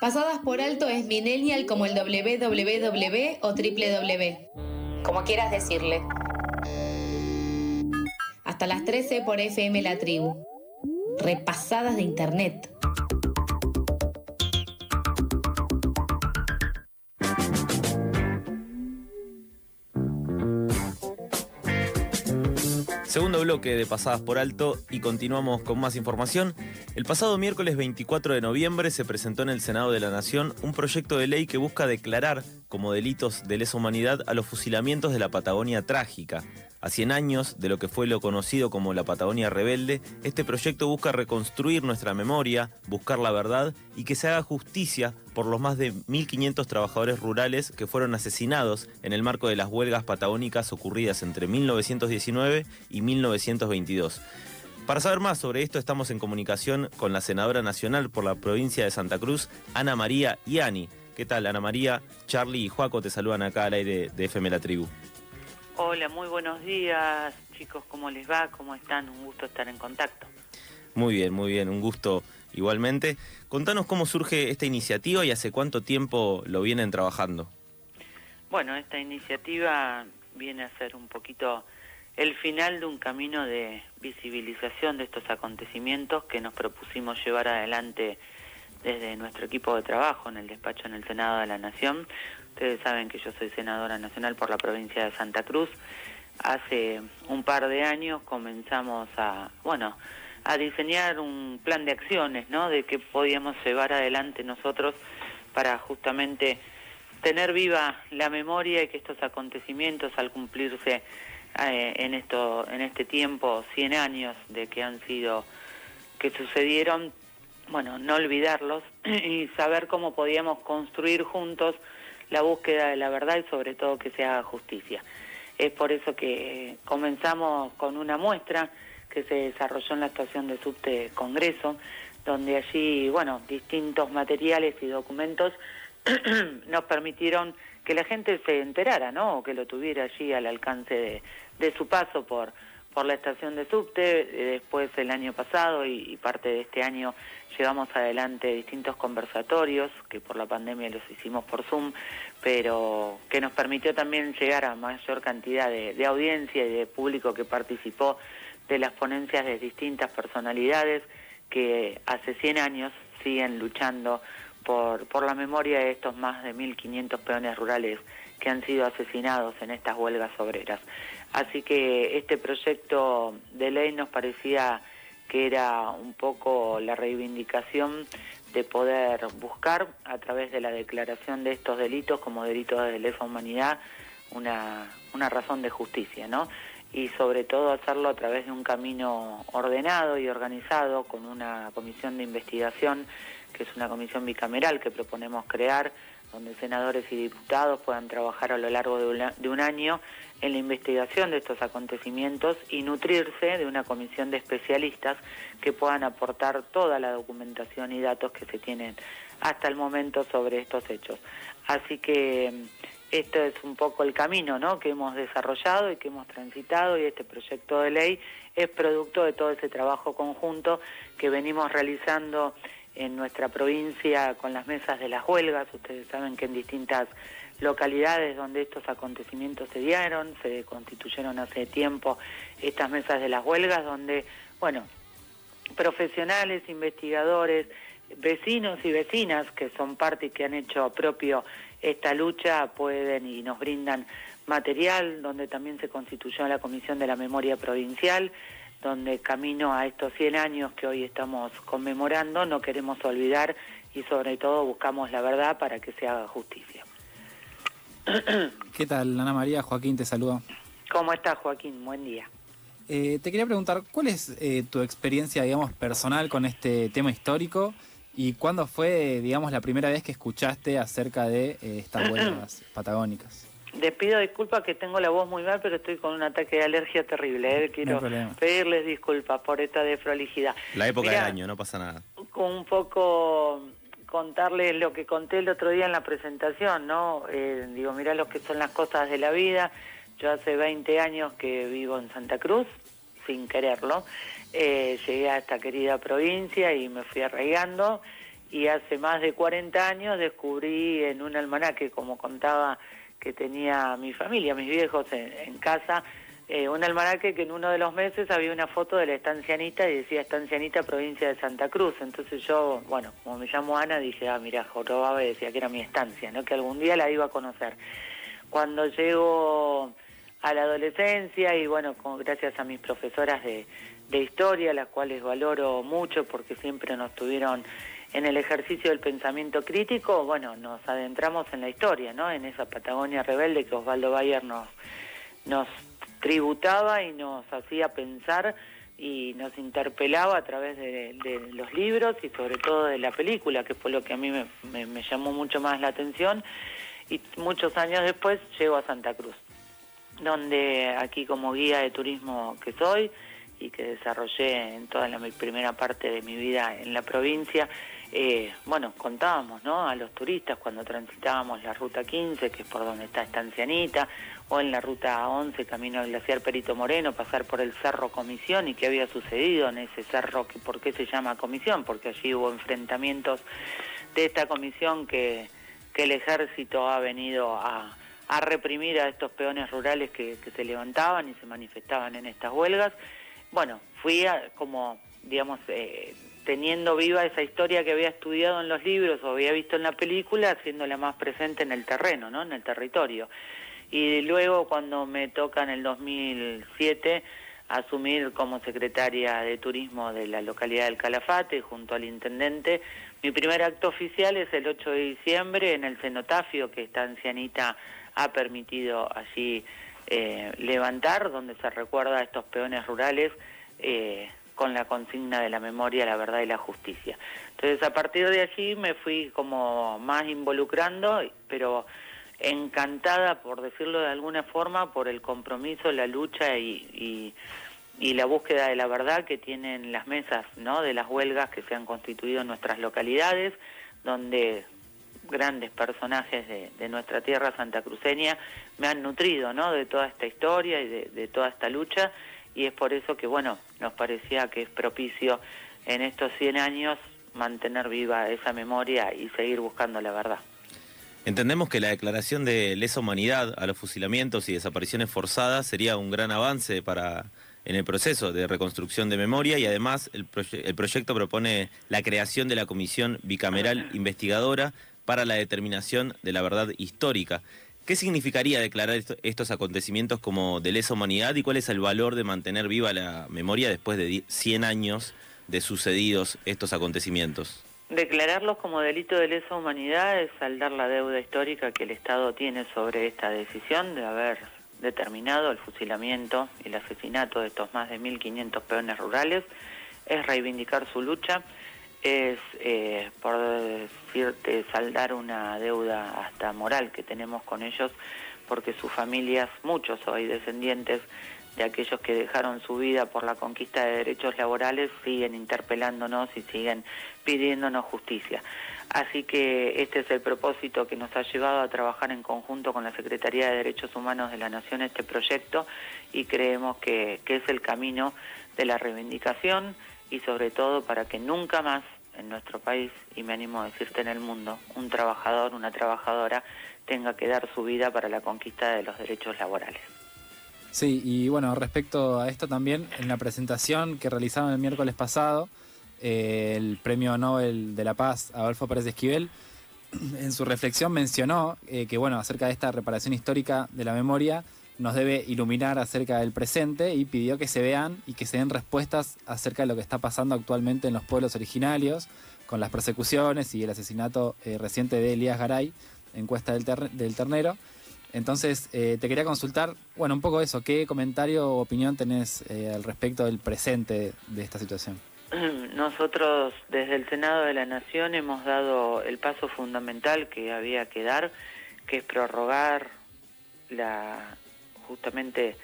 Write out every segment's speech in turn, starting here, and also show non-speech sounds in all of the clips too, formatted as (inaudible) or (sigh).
Pasadas por alto es millennial como el www o www, como quieras decirle. Hasta las 13 por FM La Tribu. Repasadas de internet. Segundo bloque de Pasadas por Alto y continuamos con más información. El pasado miércoles 24 de noviembre se presentó en el Senado de la Nación un proyecto de ley que busca declarar como delitos de lesa humanidad a los fusilamientos de la Patagonia trágica. A 100 años de lo que fue lo conocido como la Patagonia rebelde, este proyecto busca reconstruir nuestra memoria, buscar la verdad y que se haga justicia por los más de 1.500 trabajadores rurales que fueron asesinados en el marco de las huelgas patagónicas ocurridas entre 1919 y 1922. Para saber más sobre esto estamos en comunicación con la senadora nacional por la provincia de Santa Cruz, Ana María Iani. ¿Qué tal, Ana María? Charlie y Juaco te saludan acá al aire de FM La Tribu. Hola, muy buenos días, chicos, ¿cómo les va? ¿Cómo están? Un gusto estar en contacto. Muy bien, muy bien, un gusto igualmente. Contanos cómo surge esta iniciativa y hace cuánto tiempo lo vienen trabajando. Bueno, esta iniciativa viene a ser un poquito el final de un camino de visibilización de estos acontecimientos que nos propusimos llevar adelante desde nuestro equipo de trabajo en el despacho en el Senado de la Nación. Ustedes saben que yo soy senadora nacional por la provincia de Santa Cruz. Hace un par de años comenzamos a, bueno, a diseñar un plan de acciones, ¿no? De qué podíamos llevar adelante nosotros para justamente tener viva la memoria y que estos acontecimientos al cumplirse eh, en esto en este tiempo 100 años de que han sido que sucedieron bueno, no olvidarlos (clears throat) y saber cómo podíamos construir juntos la búsqueda de la verdad y sobre todo que se haga justicia. Es por eso que comenzamos con una muestra que se desarrolló en la estación de subte Congreso, donde allí, bueno, distintos materiales y documentos (clears throat) nos permitieron que la gente se enterara, ¿no? O que lo tuviera allí al alcance de, de su paso por, por la estación de subte, eh, después el año pasado y, parte de este año llevamos adelante distintos conversatorios, que por la pandemia los hicimos por Zoom, pero que nos permitió también llegar a mayor cantidad de, audiencia y de público que participó de las ponencias de distintas personalidades que hace 100 años siguen luchando por, por la memoria de estos más de 1.500 peones rurales que han sido asesinados en estas huelgas obreras. Así que este proyecto de ley nos parecía que era un poco la reivindicación de poder buscar a través de la declaración de estos delitos como delitos de lesa humanidad una, una razón de justicia, ¿no? Y sobre todo hacerlo a través de un camino ordenado y organizado con una comisión de investigación, que es una comisión bicameral que proponemos crear, donde senadores y diputados puedan trabajar a lo largo de un año en la investigación de estos acontecimientos y nutrirse de una comisión de especialistas que puedan aportar toda la documentación y datos que se tienen hasta el momento sobre estos hechos. Así que mm, esto es un poco el camino ¿no? que hemos desarrollado y que hemos transitado y este proyecto de ley es producto de todo ese trabajo conjunto que venimos realizando en nuestra provincia con las mesas de las huelgas. Ustedes saben que en distintas localidades donde estos acontecimientos se dieron, se constituyeron hace tiempo estas mesas de las huelgas donde, bueno, profesionales, investigadores, vecinos y vecinas que son parte y que han hecho propio esta lucha pueden y nos brindan material, donde también se constituyó la Comisión de la Memoria Provincial, donde camino a estos 100 años que hoy estamos conmemorando, no queremos olvidar y sobre todo buscamos la verdad para que se haga justicia. (clears throat) ¿Qué tal, Ana María? Joaquín te saluda. ¿Cómo estás, Joaquín? Buen día. Eh, te quería preguntar, ¿cuál es eh, tu experiencia, digamos, personal con este tema histórico? ¿Y cuándo fue, digamos, la primera vez que escuchaste acerca de eh, estas huelgas (clears throat) patagónicas? Les pido disculpas que tengo la voz muy mal, pero estoy con un ataque de alergia terrible. Quiero pedirles disculpas por esta desprolijidad. La época del año, no pasa nada. Con un poco contarles lo que conté el otro día en la presentación, ¿no? Eh, digo, mirá lo que son las cosas de la vida. Yo hace 20 años que vivo en Santa Cruz, sin quererlo. Eh, llegué a esta querida provincia y me fui arraigando y hace más de 40 años descubrí en un almanaque, como contaba que tenía mi familia, mis viejos en, casa, eh, un almanaque que en uno de los meses había una foto de la estancianita y decía estancianita provincia de Santa Cruz. Entonces yo, bueno, como me llamo Ana, dije, ah, mira, jorobaba decía que era mi estancia, ¿no? que algún día la iba a conocer. Cuando llego a la adolescencia y bueno, gracias a mis profesoras de, de historia, las cuales valoro mucho porque siempre nos tuvieron en el ejercicio del pensamiento crítico, bueno, nos adentramos en la historia, ¿no? En esa Patagonia rebelde que Osvaldo Bayer nos, nos tributaba y nos hacía pensar y nos interpelaba a través de, los libros y sobre todo de la película, que fue lo que a mí me, me llamó mucho más la atención. Y muchos años después llego a Santa Cruz, donde aquí como guía de turismo que soy, y que desarrollé en toda la primera parte de mi vida en la provincia, eh, bueno, contábamos ¿no? a los turistas cuando transitábamos la ruta 15, que es por donde está Estancianita, o en la ruta 11, camino al glaciar Perito Moreno, pasar por el Cerro Comisión y qué había sucedido en ese cerro, que, por qué se llama Comisión, porque allí hubo enfrentamientos de esta comisión que, el ejército ha venido a, reprimir a estos peones rurales que, se levantaban y se manifestaban en estas huelgas. Bueno, fui como, digamos, eh, teniendo viva esa historia que había estudiado en los libros o había visto en la película, haciéndola más presente en el terreno, ¿no? en el territorio. Y luego cuando me toca en el 2007 asumir como secretaria de turismo de la localidad del Calafate junto al intendente, mi primer acto oficial es el 8 de diciembre en el cenotafio que esta ancianita ha permitido allí eh, levantar, donde se recuerda a estos peones rurales eh, con la consigna de la memoria, la verdad y la justicia. Entonces a partir de allí me fui como más involucrando, pero encantada, por decirlo de alguna forma, por el compromiso, la lucha y, la búsqueda de la verdad que tienen las mesas ¿no? de las huelgas que se han constituido en nuestras localidades, donde grandes personajes de, nuestra tierra santacruceña me han nutrido ¿no? de toda esta historia y de toda esta lucha y es por eso que, bueno, nos parecía que es propicio en estos 100 años mantener viva esa memoria y seguir buscando la verdad. Entendemos que la declaración de lesa humanidad a los fusilamientos y desapariciones forzadas sería un gran avance para en el proceso de reconstrucción de memoria y además el, el proyecto propone la creación de la Comisión Bicameral Investigadora para la determinación de la verdad histórica. ¿Qué significaría declarar estos acontecimientos como de lesa humanidad y cuál es el valor de mantener viva la memoria después de 100 años de sucedidos estos acontecimientos? Declararlos como delito de lesa humanidad es saldar la deuda histórica que el Estado tiene sobre esta decisión de haber determinado el fusilamiento y el asesinato de estos más de 1.500 peones rurales, es reivindicar su lucha es, eh, por decirte, saldar una deuda hasta moral que tenemos con ellos, porque sus familias, muchos hoy descendientes de aquellos que dejaron su vida por la conquista de derechos laborales, siguen interpelándonos y siguen pidiéndonos justicia. Así que este es el propósito que nos ha llevado a trabajar en conjunto con la Secretaría de Derechos Humanos de la Nación este proyecto y creemos que, es el camino de la reivindicación y sobre todo para que nunca más en nuestro país, y me animo a decirte en el mundo, un trabajador, una trabajadora tenga que dar su vida para la conquista de los derechos laborales. Sí, y bueno, respecto a esto también, en la presentación que realizaron el miércoles pasado, eh, el Premio Nobel de la Paz, Adolfo Pérez Esquivel, (clears throat) en su reflexión mencionó eh, que, bueno, acerca de esta reparación histórica de la memoria, nos debe iluminar acerca del presente y pidió que se vean y que se den respuestas acerca de lo que está pasando actualmente en los pueblos originarios, con las persecuciones y el asesinato eh, reciente de Elías Garay, encuesta del, del Ternero. Entonces, eh, te quería consultar, bueno, un poco eso, ¿qué comentario o opinión tenés eh, al respecto del presente de esta situación? (clears throat) Nosotros desde el Senado de la Nación hemos dado el paso fundamental que había que dar, que es prorrogar la, justamente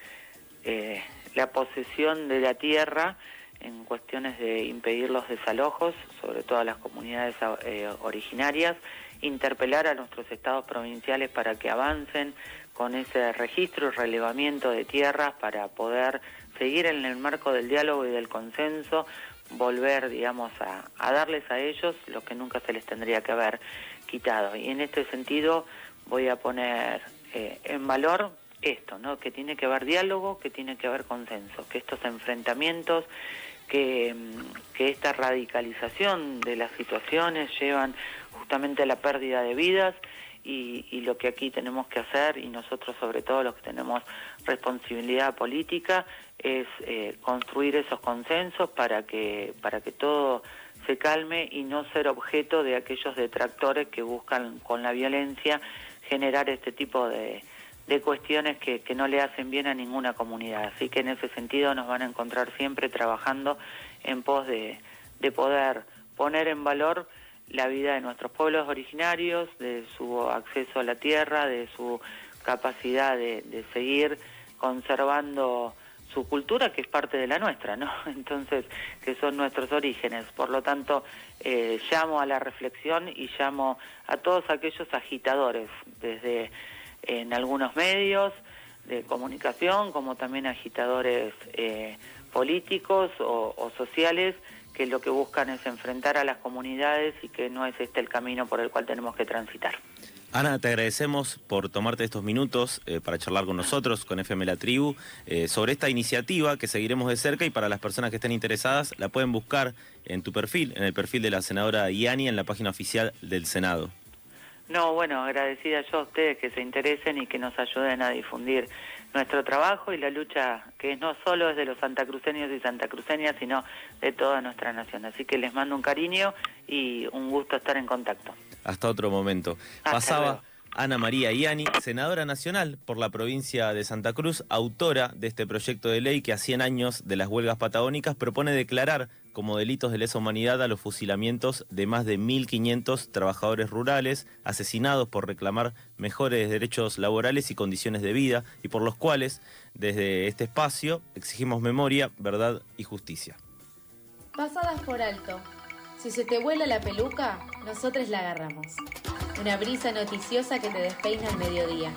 eh, la posesión de la tierra en cuestiones de impedir los desalojos, sobre todo a las comunidades eh, originarias, interpelar a nuestros estados provinciales para que avancen con ese registro y relevamiento de tierras para poder seguir en el marco del diálogo y del consenso volver, digamos, a, darles a ellos lo que nunca se les tendría que haber quitado. Y en este sentido voy a poner eh, en valor esto, ¿no? que tiene que haber diálogo, que tiene que haber consenso, que estos enfrentamientos, que, que esta radicalización de las situaciones llevan justamente la pérdida de vidas y, lo que aquí tenemos que hacer, y nosotros sobre todo los que tenemos responsabilidad política, es eh, construir esos consensos para que, para que todo se calme y no ser objeto de aquellos detractores que buscan con la violencia generar este tipo de, de cuestiones que, que, no le hacen bien a ninguna comunidad. Así que en ese sentido nos van a encontrar siempre trabajando en pos de, de poder poner en valor la vida de nuestros pueblos originarios, de su acceso a la tierra, de su capacidad de, seguir conservando su cultura, que es parte de la nuestra, ¿no? (laughs) Entonces, que son nuestros orígenes. Por lo tanto, eh, llamo a la reflexión y llamo a todos aquellos agitadores, desde en algunos medios de comunicación, como también agitadores eh, políticos o sociales, que lo que buscan es enfrentar a las comunidades y que no es este el camino por el cual tenemos que transitar. Ana, te agradecemos por tomarte estos minutos eh, para charlar con nosotros, con FM La Tribu, eh, sobre esta iniciativa que seguiremos de cerca y para las personas que estén interesadas la pueden buscar en tu perfil, en el perfil de la senadora Iani, en la página oficial del Senado. No, bueno, agradecida yo a ustedes que se interesen y que nos ayuden a difundir nuestro trabajo y la lucha que no solo es de los santacruceños y santacruceñas, sino de toda nuestra nación. Así que les mando un cariño y un gusto estar en contacto. Hasta otro momento. Pasaba Ana María Iani, senadora nacional por la provincia de Santa Cruz, autora de este proyecto de ley que a 100 años de las huelgas patagónicas propone declarar como delitos de lesa humanidad a los fusilamientos de más de 1.500 trabajadores rurales asesinados por reclamar mejores derechos laborales y condiciones de vida y por los cuales, desde este espacio, exigimos memoria, verdad y justicia. Pasadas por alto. Si se te vuela la peluca, nosotros la agarramos. Una brisa noticiosa que te despeina al mediodía